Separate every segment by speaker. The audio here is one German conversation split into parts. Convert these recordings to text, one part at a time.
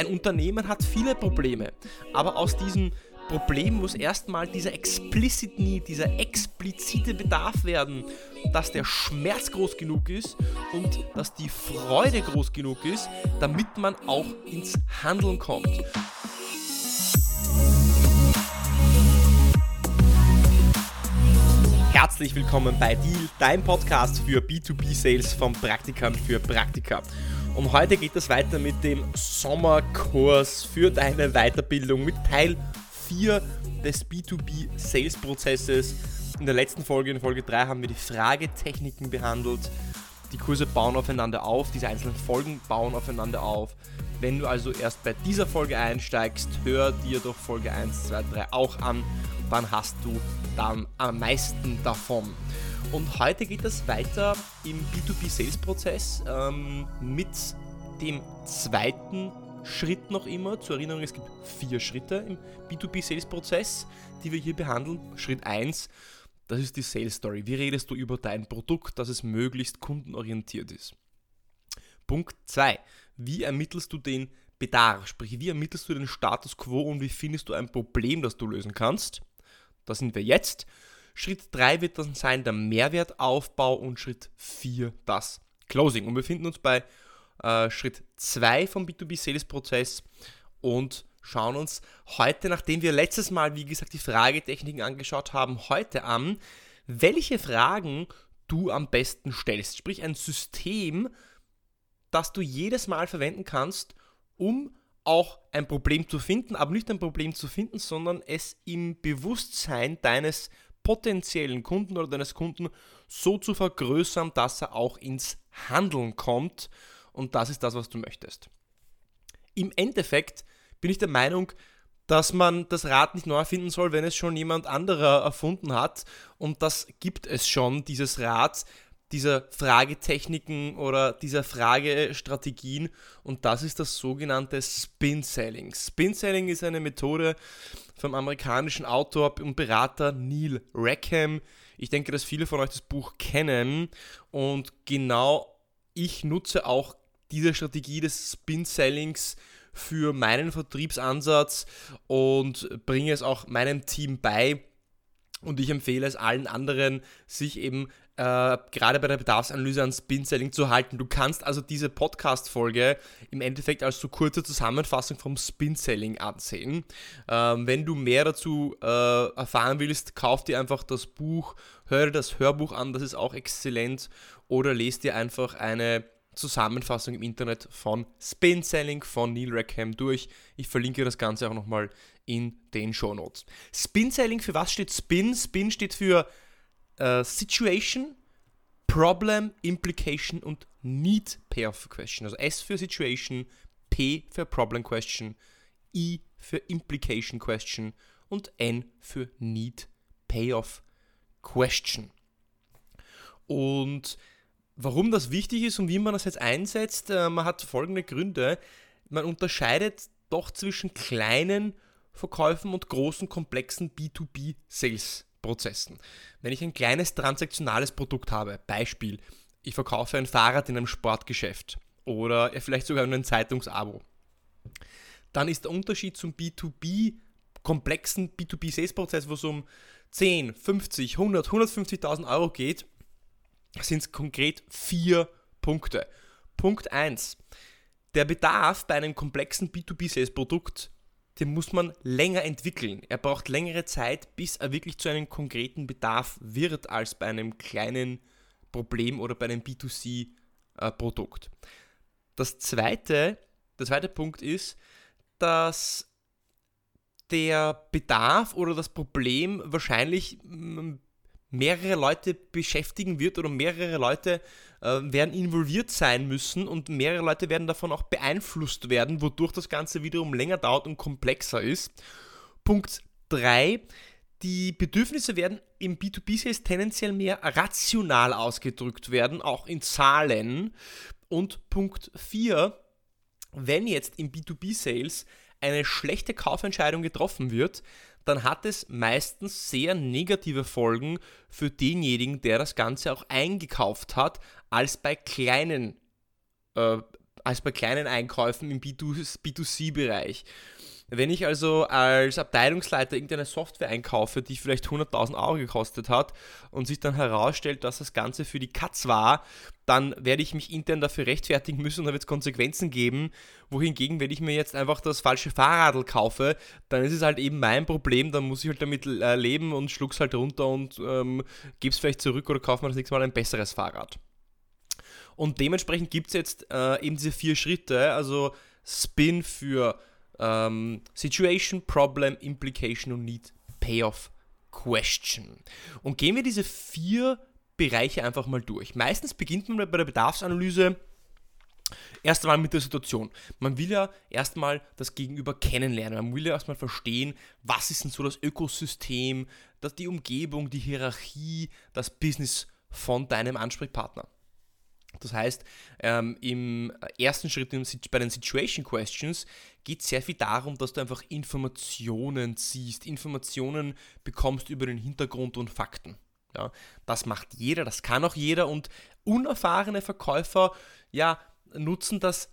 Speaker 1: ein Unternehmen hat viele Probleme, aber aus diesem Problem muss erstmal dieser explicit Need, dieser explizite Bedarf werden, dass der Schmerz groß genug ist und dass die Freude groß genug ist, damit man auch ins Handeln kommt. Herzlich willkommen bei Deal, dein Podcast für B2B-Sales von Praktikern für Praktika. Und heute geht es weiter mit dem Sommerkurs für deine Weiterbildung mit Teil 4 des B2B-Sales-Prozesses. In der letzten Folge, in Folge 3, haben wir die Fragetechniken behandelt. Die Kurse bauen aufeinander auf, diese einzelnen Folgen bauen aufeinander auf. Wenn du also erst bei dieser Folge einsteigst, hör dir doch Folge 1, 2, 3 auch an. Dann hast du dann am meisten davon. Und heute geht es weiter im B2B-Sales-Prozess ähm, mit dem zweiten Schritt noch immer. Zur Erinnerung, es gibt vier Schritte im B2B-Sales-Prozess, die wir hier behandeln. Schritt 1, das ist die Sales Story. Wie redest du über dein Produkt, dass es möglichst kundenorientiert ist? Punkt 2, wie ermittelst du den Bedarf? Sprich, wie ermittelst du den Status quo und wie findest du ein Problem, das du lösen kannst? Da sind wir jetzt. Schritt 3 wird dann sein der Mehrwertaufbau und Schritt 4 das Closing. Und wir befinden uns bei äh, Schritt 2 vom B2B-Sales-Prozess und schauen uns heute, nachdem wir letztes Mal, wie gesagt, die Fragetechniken angeschaut haben, heute an, welche Fragen du am besten stellst. Sprich ein System, das du jedes Mal verwenden kannst, um auch ein Problem zu finden, aber nicht ein Problem zu finden, sondern es im Bewusstsein deines potenziellen Kunden oder deines Kunden so zu vergrößern, dass er auch ins Handeln kommt und das ist das, was du möchtest. Im Endeffekt bin ich der Meinung, dass man das Rad nicht neu erfinden soll, wenn es schon jemand anderer erfunden hat. Und das gibt es schon, dieses Rad, dieser Fragetechniken oder dieser Fragestrategien. Und das ist das sogenannte Spin Selling. Spin Selling ist eine Methode vom amerikanischen Autor und Berater Neil Rackham. Ich denke, dass viele von euch das Buch kennen. Und genau ich nutze auch diese Strategie des Spin-Sellings für meinen Vertriebsansatz und bringe es auch meinem Team bei. Und ich empfehle es allen anderen, sich eben äh, gerade bei der Bedarfsanalyse an Spin-Selling zu halten. Du kannst also diese Podcast-Folge im Endeffekt als so kurze Zusammenfassung vom Spin-Selling ansehen. Ähm, wenn du mehr dazu äh, erfahren willst, kauf dir einfach das Buch, höre das Hörbuch an, das ist auch exzellent, oder lese dir einfach eine Zusammenfassung im Internet von Spin Selling von Neil Rackham durch. Ich verlinke das Ganze auch nochmal in den Show Notes. Spin Selling, für was steht Spin? Spin steht für äh, Situation, Problem, Implication und Need Payoff Question. Also S für Situation, P für Problem Question, I für Implication Question und N für Need Payoff Question. Und Warum das wichtig ist und wie man das jetzt einsetzt, äh, man hat folgende Gründe. Man unterscheidet doch zwischen kleinen Verkäufen und großen, komplexen B2B-Sales-Prozessen. Wenn ich ein kleines transaktionales Produkt habe, Beispiel, ich verkaufe ein Fahrrad in einem Sportgeschäft oder vielleicht sogar ein Zeitungsabo, dann ist der Unterschied zum B2B komplexen B2B-Sales-Prozess, wo es um 10, 50, 100, 150.000 Euro geht, sind es konkret vier Punkte. Punkt 1. Der Bedarf bei einem komplexen B2B-Sales-Produkt, den muss man länger entwickeln. Er braucht längere Zeit, bis er wirklich zu einem konkreten Bedarf wird, als bei einem kleinen Problem oder bei einem B2C-Produkt. Das zweite, der zweite Punkt ist, dass der Bedarf oder das Problem wahrscheinlich mehrere Leute beschäftigen wird oder mehrere Leute äh, werden involviert sein müssen und mehrere Leute werden davon auch beeinflusst werden, wodurch das Ganze wiederum länger dauert und komplexer ist. Punkt 3. Die Bedürfnisse werden im B2B-Sales tendenziell mehr rational ausgedrückt werden, auch in Zahlen. Und Punkt 4. Wenn jetzt im B2B-Sales eine schlechte Kaufentscheidung getroffen wird, dann hat es meistens sehr negative Folgen für denjenigen, der das Ganze auch eingekauft hat, als bei kleinen äh, als bei kleinen Einkäufen im B2C-Bereich. Wenn ich also als Abteilungsleiter irgendeine Software einkaufe, die vielleicht 100.000 Euro gekostet hat und sich dann herausstellt, dass das Ganze für die Katz war, dann werde ich mich intern dafür rechtfertigen müssen und da wird es Konsequenzen geben. Wohingegen, wenn ich mir jetzt einfach das falsche Fahrradl kaufe, dann ist es halt eben mein Problem, dann muss ich halt damit äh, leben und schluck's halt runter und ähm, gebe es vielleicht zurück oder kaufe mir das nächste Mal ein besseres Fahrrad. Und dementsprechend gibt es jetzt äh, eben diese vier Schritte, also Spin für ähm, Situation, Problem, Implication und Need, Payoff, Question. Und gehen wir diese vier Bereiche einfach mal durch. Meistens beginnt man bei der Bedarfsanalyse erst einmal mit der Situation. Man will ja erstmal das Gegenüber kennenlernen. Man will ja erstmal verstehen, was ist denn so das Ökosystem, das die Umgebung, die Hierarchie, das Business von deinem Ansprechpartner. Das heißt, ähm, im ersten Schritt bei den Situation Questions geht es sehr viel darum, dass du einfach Informationen siehst, Informationen bekommst über den Hintergrund und Fakten. Ja, das macht jeder, das kann auch jeder und unerfahrene Verkäufer ja, nutzen das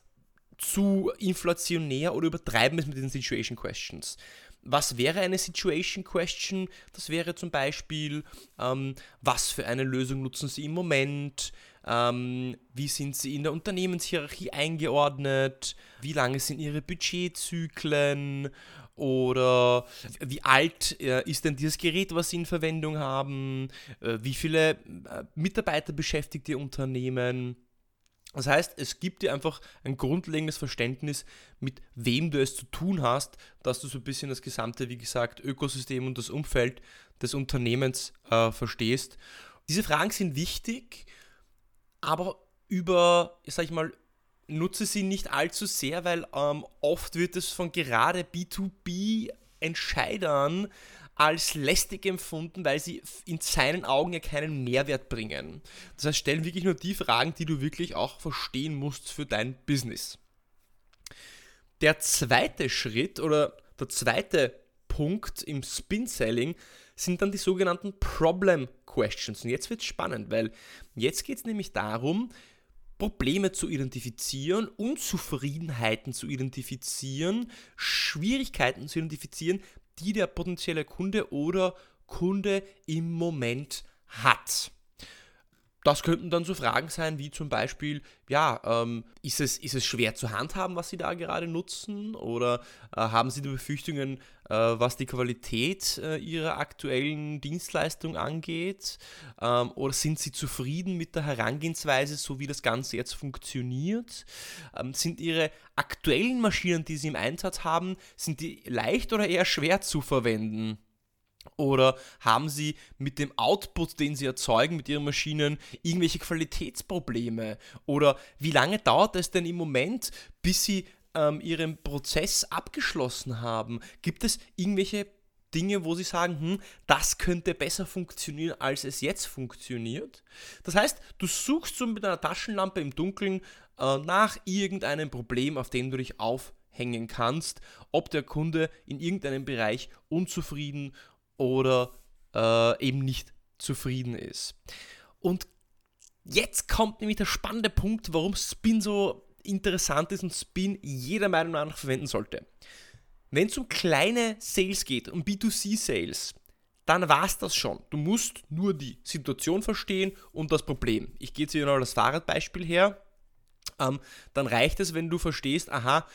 Speaker 1: zu inflationär oder übertreiben es mit den Situation Questions. Was wäre eine Situation Question? Das wäre zum Beispiel, ähm, was für eine Lösung nutzen Sie im Moment? Ähm, wie sind Sie in der Unternehmenshierarchie eingeordnet? Wie lange sind Ihre Budgetzyklen? Oder wie alt äh, ist denn dieses Gerät, was Sie in Verwendung haben? Äh, wie viele äh, Mitarbeiter beschäftigt Ihr Unternehmen? Das heißt, es gibt dir einfach ein grundlegendes Verständnis, mit wem du es zu tun hast, dass du so ein bisschen das gesamte, wie gesagt, Ökosystem und das Umfeld des Unternehmens äh, verstehst. Diese Fragen sind wichtig, aber über, sag ich mal, nutze sie nicht allzu sehr, weil ähm, oft wird es von gerade B2B-Entscheidern als lästig empfunden, weil sie in seinen Augen ja keinen Mehrwert bringen. Das heißt, stellen wirklich nur die Fragen, die du wirklich auch verstehen musst für dein Business. Der zweite Schritt oder der zweite Punkt im Spin-Selling sind dann die sogenannten Problem Questions. Und jetzt wird es spannend, weil jetzt geht es nämlich darum, Probleme zu identifizieren, Unzufriedenheiten zu identifizieren, Schwierigkeiten zu identifizieren, die der potenzielle Kunde oder Kunde im Moment hat. Das könnten dann so Fragen sein wie zum Beispiel, ja, ähm, ist, es, ist es schwer zu handhaben, was Sie da gerade nutzen? Oder äh, haben Sie die Befürchtungen, äh, was die Qualität äh, Ihrer aktuellen Dienstleistung angeht? Ähm, oder sind Sie zufrieden mit der Herangehensweise, so wie das Ganze jetzt funktioniert? Ähm, sind Ihre aktuellen Maschinen, die Sie im Einsatz haben, sind die leicht oder eher schwer zu verwenden? Oder haben Sie mit dem Output, den Sie erzeugen mit Ihren Maschinen, irgendwelche Qualitätsprobleme? Oder wie lange dauert es denn im Moment, bis Sie ähm, Ihren Prozess abgeschlossen haben? Gibt es irgendwelche Dinge, wo Sie sagen, hm, das könnte besser funktionieren, als es jetzt funktioniert? Das heißt, du suchst so mit einer Taschenlampe im Dunkeln äh, nach irgendeinem Problem, auf dem du dich aufhängen kannst, ob der Kunde in irgendeinem Bereich unzufrieden oder äh, eben nicht zufrieden ist. Und jetzt kommt nämlich der spannende Punkt, warum Spin so interessant ist und Spin jeder Meinung nach verwenden sollte. Wenn es um kleine Sales geht, um B2C-Sales, dann war es das schon. Du musst nur die Situation verstehen und das Problem. Ich gehe jetzt hier noch das Fahrradbeispiel her. Ähm, dann reicht es, wenn du verstehst, aha,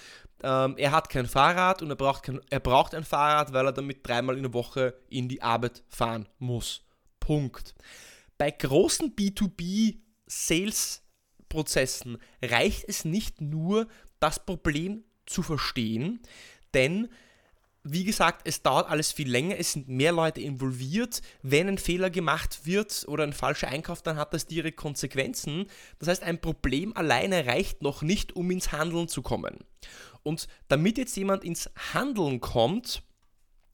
Speaker 1: ähm, er hat kein Fahrrad und er braucht, kein, er braucht ein Fahrrad, weil er damit dreimal in der Woche in die Arbeit fahren muss. Punkt. Bei großen B2B-Sales-Prozessen reicht es nicht nur, das Problem zu verstehen, denn wie gesagt, es dauert alles viel länger, es sind mehr Leute involviert. Wenn ein Fehler gemacht wird oder ein falscher Einkauf, dann hat das direkt Konsequenzen. Das heißt, ein Problem alleine reicht noch nicht, um ins Handeln zu kommen. Und damit jetzt jemand ins Handeln kommt,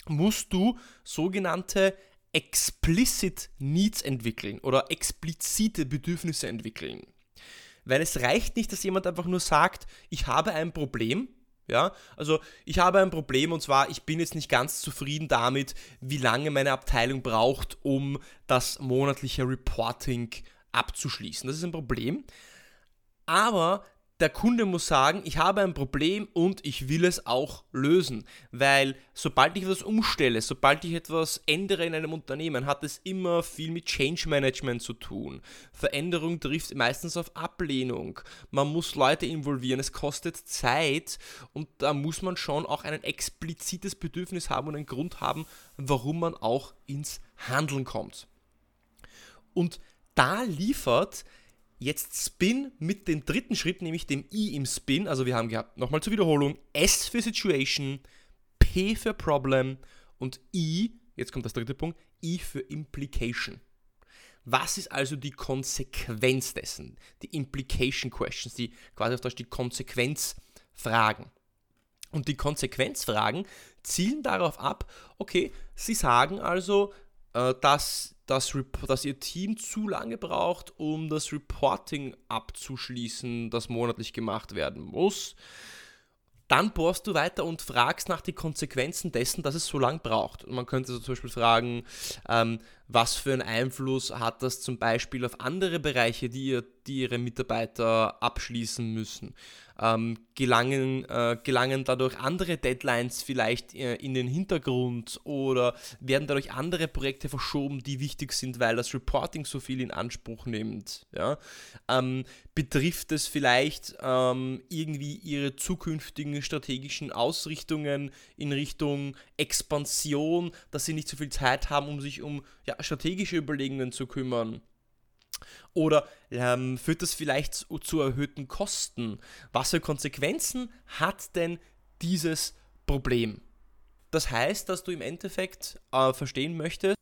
Speaker 1: musst du sogenannte explicit Needs entwickeln oder explizite Bedürfnisse entwickeln. Weil es reicht nicht, dass jemand einfach nur sagt, ich habe ein Problem. Ja, also ich habe ein Problem und zwar, ich bin jetzt nicht ganz zufrieden damit, wie lange meine Abteilung braucht, um das monatliche Reporting abzuschließen. Das ist ein Problem. Aber der Kunde muss sagen, ich habe ein Problem und ich will es auch lösen. Weil sobald ich etwas umstelle, sobald ich etwas ändere in einem Unternehmen, hat es immer viel mit Change Management zu tun. Veränderung trifft meistens auf Ablehnung. Man muss Leute involvieren, es kostet Zeit und da muss man schon auch ein explizites Bedürfnis haben und einen Grund haben, warum man auch ins Handeln kommt. Und da liefert Jetzt Spin mit dem dritten Schritt, nämlich dem I im Spin. Also wir haben gehabt, nochmal zur Wiederholung, S für Situation, P für Problem und I, jetzt kommt das dritte Punkt, I für Implication. Was ist also die Konsequenz dessen? Die Implication Questions, die quasi auf Deutsch die Konsequenzfragen. Und die Konsequenzfragen zielen darauf ab, okay, sie sagen also, äh, dass, das, dass ihr Team zu lange braucht, um das Reporting abzuschließen, das monatlich gemacht werden muss. Dann bohrst du weiter und fragst nach den Konsequenzen dessen, dass es so lange braucht. Und man könnte so zum Beispiel fragen, ähm, was für einen Einfluss hat das zum Beispiel auf andere Bereiche, die, ihr, die ihre Mitarbeiter abschließen müssen? Ähm, gelangen, äh, gelangen dadurch andere Deadlines vielleicht äh, in den Hintergrund oder werden dadurch andere Projekte verschoben, die wichtig sind, weil das Reporting so viel in Anspruch nimmt? Ja? Ähm, betrifft es vielleicht ähm, irgendwie ihre zukünftigen strategischen Ausrichtungen in Richtung Expansion, dass sie nicht so viel Zeit haben, um sich um ja, strategische Überlegungen zu kümmern? Oder ähm, führt das vielleicht zu, zu erhöhten Kosten? Was für Konsequenzen hat denn dieses Problem? Das heißt, dass du im Endeffekt äh, verstehen möchtest,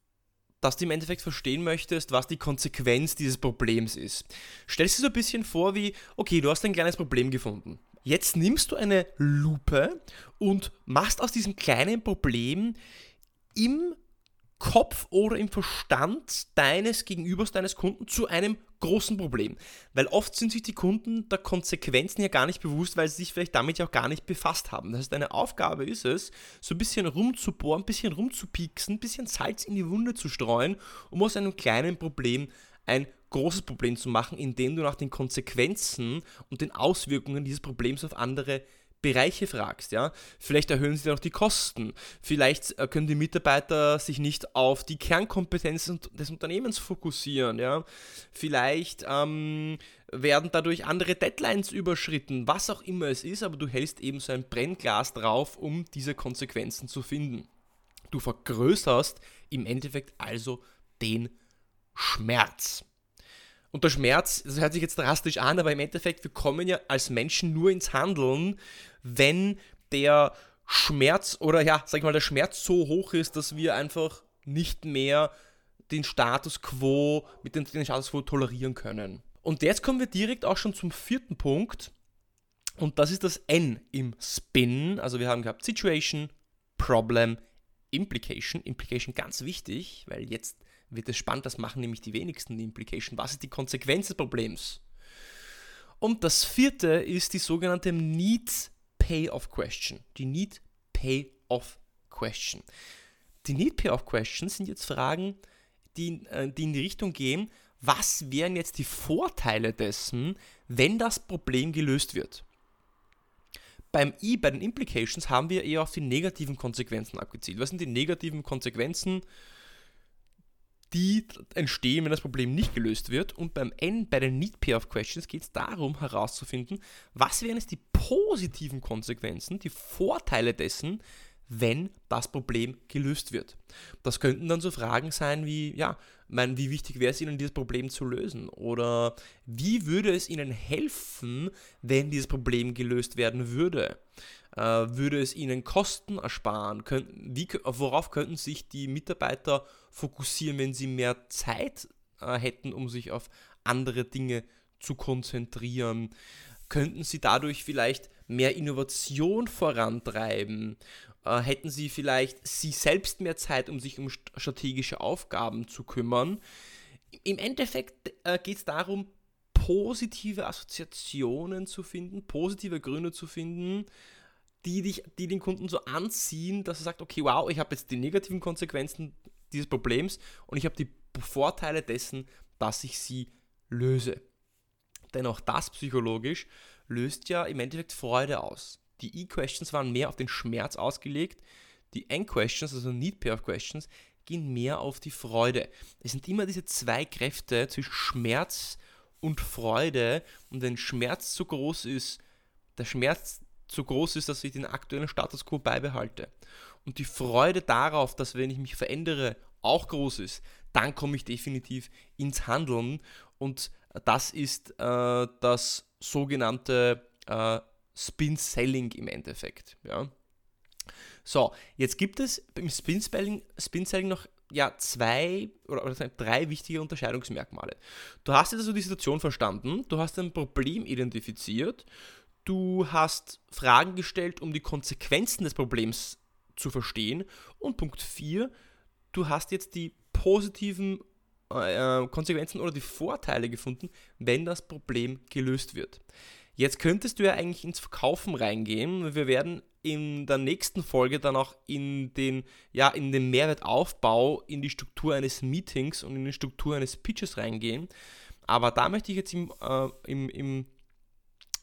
Speaker 1: dass du im Endeffekt verstehen möchtest, was die Konsequenz dieses Problems ist. Stell dir so ein bisschen vor wie, okay, du hast ein kleines Problem gefunden. Jetzt nimmst du eine Lupe und machst aus diesem kleinen Problem im Kopf oder im Verstand deines Gegenübers, deines Kunden zu einem großen Problem. Weil oft sind sich die Kunden der Konsequenzen ja gar nicht bewusst, weil sie sich vielleicht damit ja auch gar nicht befasst haben. Das heißt, deine Aufgabe ist es, so ein bisschen rumzubohren, ein bisschen rumzupieksen, ein bisschen Salz in die Wunde zu streuen, um aus einem kleinen Problem ein großes Problem zu machen, indem du nach den Konsequenzen und den Auswirkungen dieses Problems auf andere Bereiche fragst, ja, vielleicht erhöhen sie dann auch die Kosten, vielleicht äh, können die Mitarbeiter sich nicht auf die Kernkompetenzen des Unternehmens fokussieren, ja, vielleicht ähm, werden dadurch andere Deadlines überschritten, was auch immer es ist, aber du hältst eben so ein Brennglas drauf, um diese Konsequenzen zu finden. Du vergrößerst im Endeffekt also den Schmerz. Und der Schmerz, das hört sich jetzt drastisch an, aber im Endeffekt, wir kommen ja als Menschen nur ins Handeln, wenn der Schmerz oder ja, sag ich mal, der Schmerz so hoch ist, dass wir einfach nicht mehr den Status quo mit dem, den Status quo tolerieren können. Und jetzt kommen wir direkt auch schon zum vierten Punkt. Und das ist das N im Spin. Also wir haben gehabt Situation, Problem, Implication. Implication ganz wichtig, weil jetzt wird es spannend, das machen nämlich die wenigsten die Implication. Was ist die Konsequenz des Problems? Und das vierte ist die sogenannte Need Payoff Question. Die Need Payoff Question. Die Need Payoff Questions sind jetzt Fragen, die, äh, die in die Richtung gehen, was wären jetzt die Vorteile dessen, wenn das Problem gelöst wird? Beim I, bei den Implications, haben wir eher auf die negativen Konsequenzen abgezielt. Was sind die negativen Konsequenzen? Die entstehen, wenn das Problem nicht gelöst wird. Und beim N, bei den Need Payoff Questions, geht es darum herauszufinden, was wären es die positiven Konsequenzen, die Vorteile dessen, wenn das Problem gelöst wird. Das könnten dann so Fragen sein wie, ja, mein, wie wichtig wäre es Ihnen, dieses Problem zu lösen? Oder wie würde es Ihnen helfen, wenn dieses Problem gelöst werden würde? Äh, würde es Ihnen Kosten ersparen? Könnten, wie, worauf könnten sich die Mitarbeiter fokussieren, wenn sie mehr Zeit äh, hätten, um sich auf andere Dinge zu konzentrieren? Könnten sie dadurch vielleicht mehr Innovation vorantreiben? Äh, hätten sie vielleicht sie selbst mehr Zeit, um sich um strategische Aufgaben zu kümmern? Im Endeffekt äh, geht es darum, positive Assoziationen zu finden, positive Gründe zu finden, die, dich, die den Kunden so anziehen, dass er sagt, okay, wow, ich habe jetzt die negativen Konsequenzen dieses Problems und ich habe die Vorteile dessen, dass ich sie löse. Denn auch das psychologisch löst ja im Endeffekt Freude aus. Die E-Questions waren mehr auf den Schmerz ausgelegt, die N-Questions, also Need Pair of Questions, gehen mehr auf die Freude. Es sind immer diese zwei Kräfte zwischen Schmerz und Freude und wenn Schmerz zu groß ist, der Schmerz zu groß ist, dass ich den aktuellen Status quo beibehalte und die Freude darauf, dass wenn ich mich verändere, auch groß ist, dann komme ich definitiv ins Handeln und das ist äh, das sogenannte äh, Spin Selling im Endeffekt. Ja. So, jetzt gibt es im Spin Selling, Spin Selling noch ja, zwei oder, oder, drei wichtige Unterscheidungsmerkmale. Du hast jetzt also die Situation verstanden, du hast ein Problem identifiziert, du hast Fragen gestellt, um die Konsequenzen des Problems zu verstehen und Punkt 4, du hast jetzt die positiven äh, Konsequenzen oder die Vorteile gefunden, wenn das Problem gelöst wird. Jetzt könntest du ja eigentlich ins Verkaufen reingehen. Wir werden in der nächsten Folge dann auch in den, ja, in den Mehrwertaufbau, in die Struktur eines Meetings und in die Struktur eines Pitches reingehen. Aber da möchte ich jetzt im, äh, im, im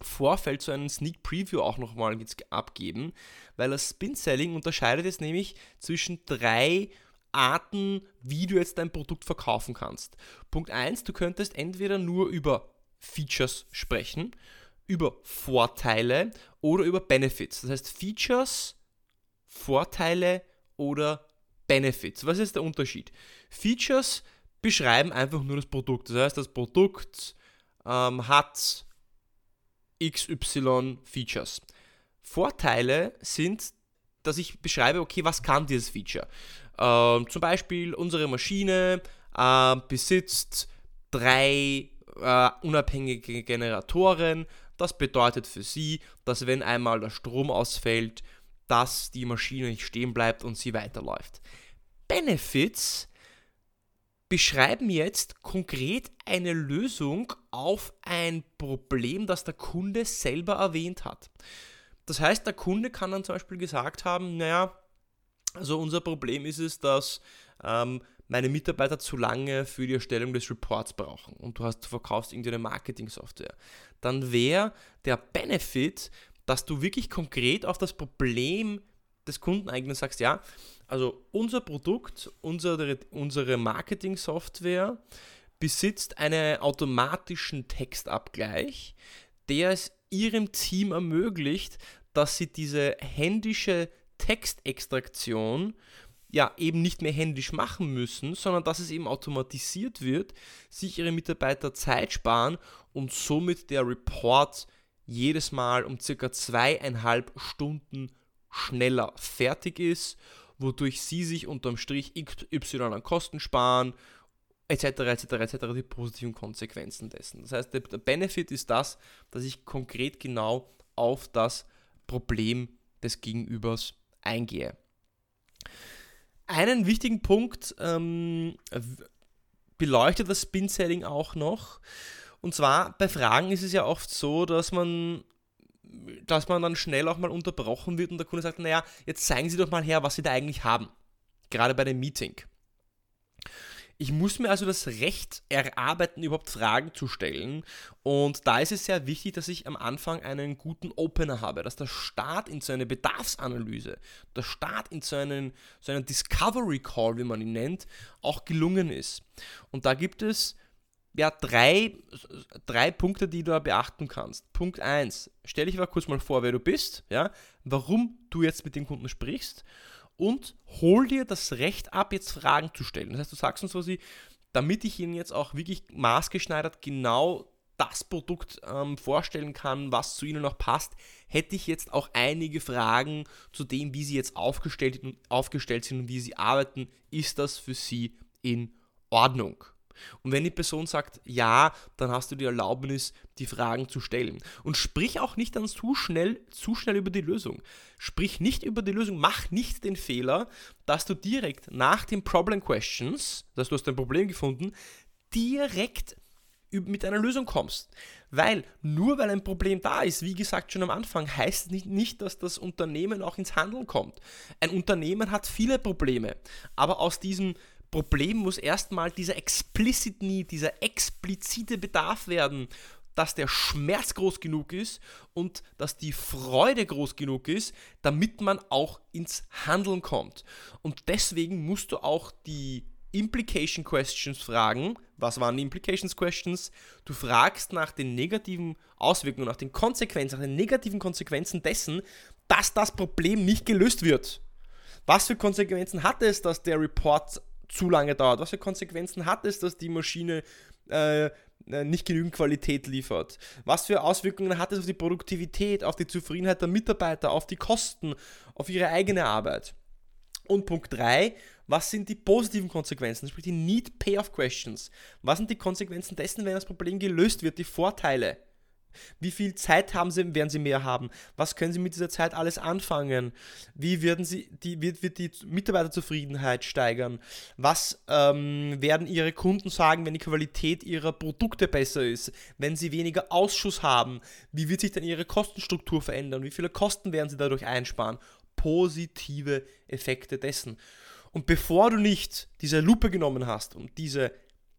Speaker 1: Vorfeld so einen Sneak Preview auch nochmal abgeben, weil das Spin Selling unterscheidet jetzt nämlich zwischen drei Arten, wie du jetzt dein Produkt verkaufen kannst. Punkt 1, du könntest entweder nur über Features sprechen, über Vorteile oder über Benefits. Das heißt Features, Vorteile oder Benefits. Was ist der Unterschied? Features beschreiben einfach nur das Produkt. Das heißt, das Produkt ähm, hat XY Features. Vorteile sind, dass ich beschreibe, okay, was kann dieses Feature? Ähm, zum Beispiel unsere Maschine äh, besitzt drei äh, unabhängige Generatoren. Das bedeutet für Sie, dass wenn einmal der Strom ausfällt, dass die Maschine nicht stehen bleibt und sie weiterläuft. Benefits beschreiben jetzt konkret eine Lösung auf ein Problem, das der Kunde selber erwähnt hat. Das heißt, der Kunde kann dann zum Beispiel gesagt haben, naja, also unser Problem ist es, dass ähm, meine Mitarbeiter zu lange für die Erstellung des Reports brauchen und du, hast, du verkaufst irgendeine Marketing-Software. Dann wäre der Benefit, dass du wirklich konkret auf das Problem des Kunden eigentlich sagst, ja, also unser Produkt, unsere, unsere Marketing-Software besitzt einen automatischen Textabgleich, der es ihrem Team ermöglicht, dass sie diese händische Textextraktion ja eben nicht mehr händisch machen müssen, sondern dass es eben automatisiert wird, sich ihre Mitarbeiter Zeit sparen und somit der Report jedes Mal um circa zweieinhalb Stunden schneller fertig ist, wodurch sie sich unterm Strich XY an Kosten sparen, etc., etc., etc., die positiven Konsequenzen dessen. Das heißt, der, Benefit ist das, dass ich konkret genau auf das Problem des Gegenübers eingehe. Einen wichtigen Punkt ähm, beleuchtet das Spin-Selling auch noch. Und zwar bei Fragen ist es ja oft so, dass man dass man dann schnell auch mal unterbrochen wird und der Kunde sagt, naja, jetzt zeigen Sie doch mal her, was Sie da eigentlich haben. Gerade bei dem Meeting. Ich muss mir also das Recht erarbeiten, überhaupt Fragen zu stellen. Und da ist es sehr wichtig, dass ich am Anfang einen guten Opener habe, dass der Start in so eine Bedarfsanalyse, der Start in so einen, so einen Discovery Call, wie man ihn nennt, auch gelungen ist. Und da gibt es ja, drei, drei Punkte, die du da beachten kannst. Punkt 1, stell dich aber kurz mal vor, wer du bist, ja, warum du jetzt mit dem Kunden sprichst und hol dir das Recht ab, jetzt Fragen zu stellen. Das heißt, du sagst uns quasi, damit ich Ihnen jetzt auch wirklich maßgeschneidert genau das Produkt ähm, vorstellen kann, was zu Ihnen noch passt, hätte ich jetzt auch einige Fragen zu dem, wie Sie jetzt aufgestellt, aufgestellt sind und wie Sie arbeiten. Ist das für Sie in Ordnung? Und wenn die Person sagt ja, dann hast du die Erlaubnis, die Fragen zu stellen. Und sprich auch nicht dann zu schnell, zu schnell über die Lösung. Sprich nicht über die Lösung, mach nicht den Fehler, dass du direkt nach den Problem Questions, dass du hast ein Problem gefunden, direkt mit einer Lösung kommst. Weil nur weil ein Problem da ist, wie gesagt schon am Anfang, heißt nicht, nicht, dass das Unternehmen auch ins Handeln kommt. Ein Unternehmen hat viele Probleme, aber aus diesem Problem muss erstmal dieser explicit Need, dieser explizite Bedarf werden, dass der Schmerz groß genug ist und dass die Freude groß genug ist, damit man auch ins Handeln kommt. Und deswegen musst du auch die Implication Questions fragen. Was waren die Implications Questions? Du fragst nach den negativen Auswirkungen, nach den Konsequenzen, nach den negativen Konsequenzen dessen, dass das Problem nicht gelöst wird. Was für Konsequenzen hat es, dass der Report zu lange dauert? Was für Konsequenzen hat es, dass die Maschine äh, äh, nicht genügend Qualität liefert? Was für Auswirkungen hat es auf die Produktivität, auf die Zufriedenheit der Mitarbeiter, auf die Kosten, auf ihre eigene Arbeit? Und Punkt 3, was sind die positiven Konsequenzen, sprich die Need-Payoff-Questions? Was sind die Konsequenzen dessen, wenn das Problem gelöst wird, die Vorteile? Wie viel Zeit haben sie, werden sie mehr haben? Was können sie mit dieser Zeit alles anfangen? Wie werden sie, die, wird, wird die Mitarbeiterzufriedenheit steigern? Was ähm, werden ihre Kunden sagen, wenn die Qualität ihrer Produkte besser ist? Wenn sie weniger Ausschuss haben? Wie wird sich dann ihre Kostenstruktur verändern? Wie viele Kosten werden sie dadurch einsparen? Positive Effekte dessen. Und bevor du nicht diese Lupe genommen hast und diese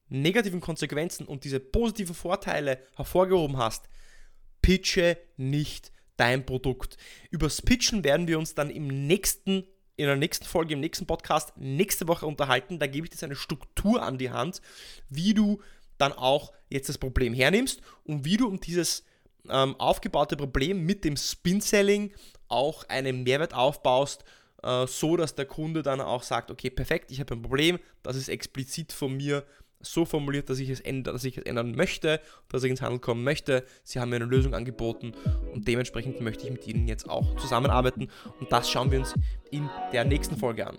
Speaker 1: negativen Konsequenzen und diese positiven Vorteile hervorgehoben hast, pitche nicht dein Produkt. Übers Pitchen werden wir uns dann im nächsten, in der nächsten Folge, im nächsten Podcast nächste Woche unterhalten. Da gebe ich dir eine Struktur an die Hand, wie du dann auch jetzt das Problem hernimmst und wie du um dieses ähm, aufgebaute Problem mit dem Spin-Selling auch einen Mehrwert aufbaust, äh, so dass der Kunde dann auch sagt, okay, perfekt, ich habe ein Problem, das ist explizit von mir so formuliert, dass ich es ändern, dass ich es ändern möchte, dass ich ins Handel kommen möchte. Sie haben mir eine Lösung angeboten und dementsprechend möchte ich mit Ihnen jetzt auch zusammenarbeiten und das schauen wir uns in der nächsten Folge an.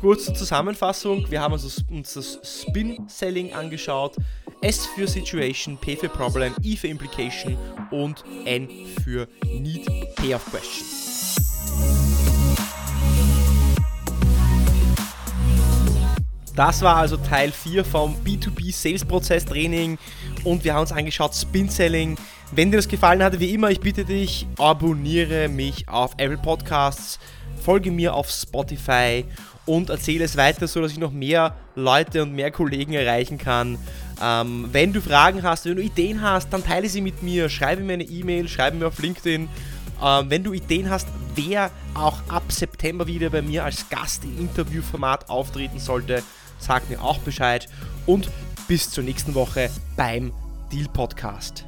Speaker 1: Kurze Zusammenfassung, wir haben uns das Spin-Selling angeschaut. S für Situation, P für Problem, I für Implication und N für Need Payoff Question. Das war also Teil 4 vom B2B Sales Prozess Training und wir haben uns angeschaut Spin Selling. Wenn dir das gefallen hat, wie immer, ich bitte dich, abonniere mich auf Apple Podcasts, folge mir auf Spotify und erzähle es weiter, sodass ich noch mehr Leute und mehr Kollegen erreichen kann. Ähm, wenn du Fragen hast, wenn du Ideen hast, dann teile sie mit mir, schreibe mir eine E-Mail, schreibe mir auf LinkedIn. Ähm, wenn du Ideen hast, wer auch ab September wieder bei mir als Gast im Interviewformat auftreten sollte, sag mir auch Bescheid und bis zur nächsten Woche beim Deal Podcast.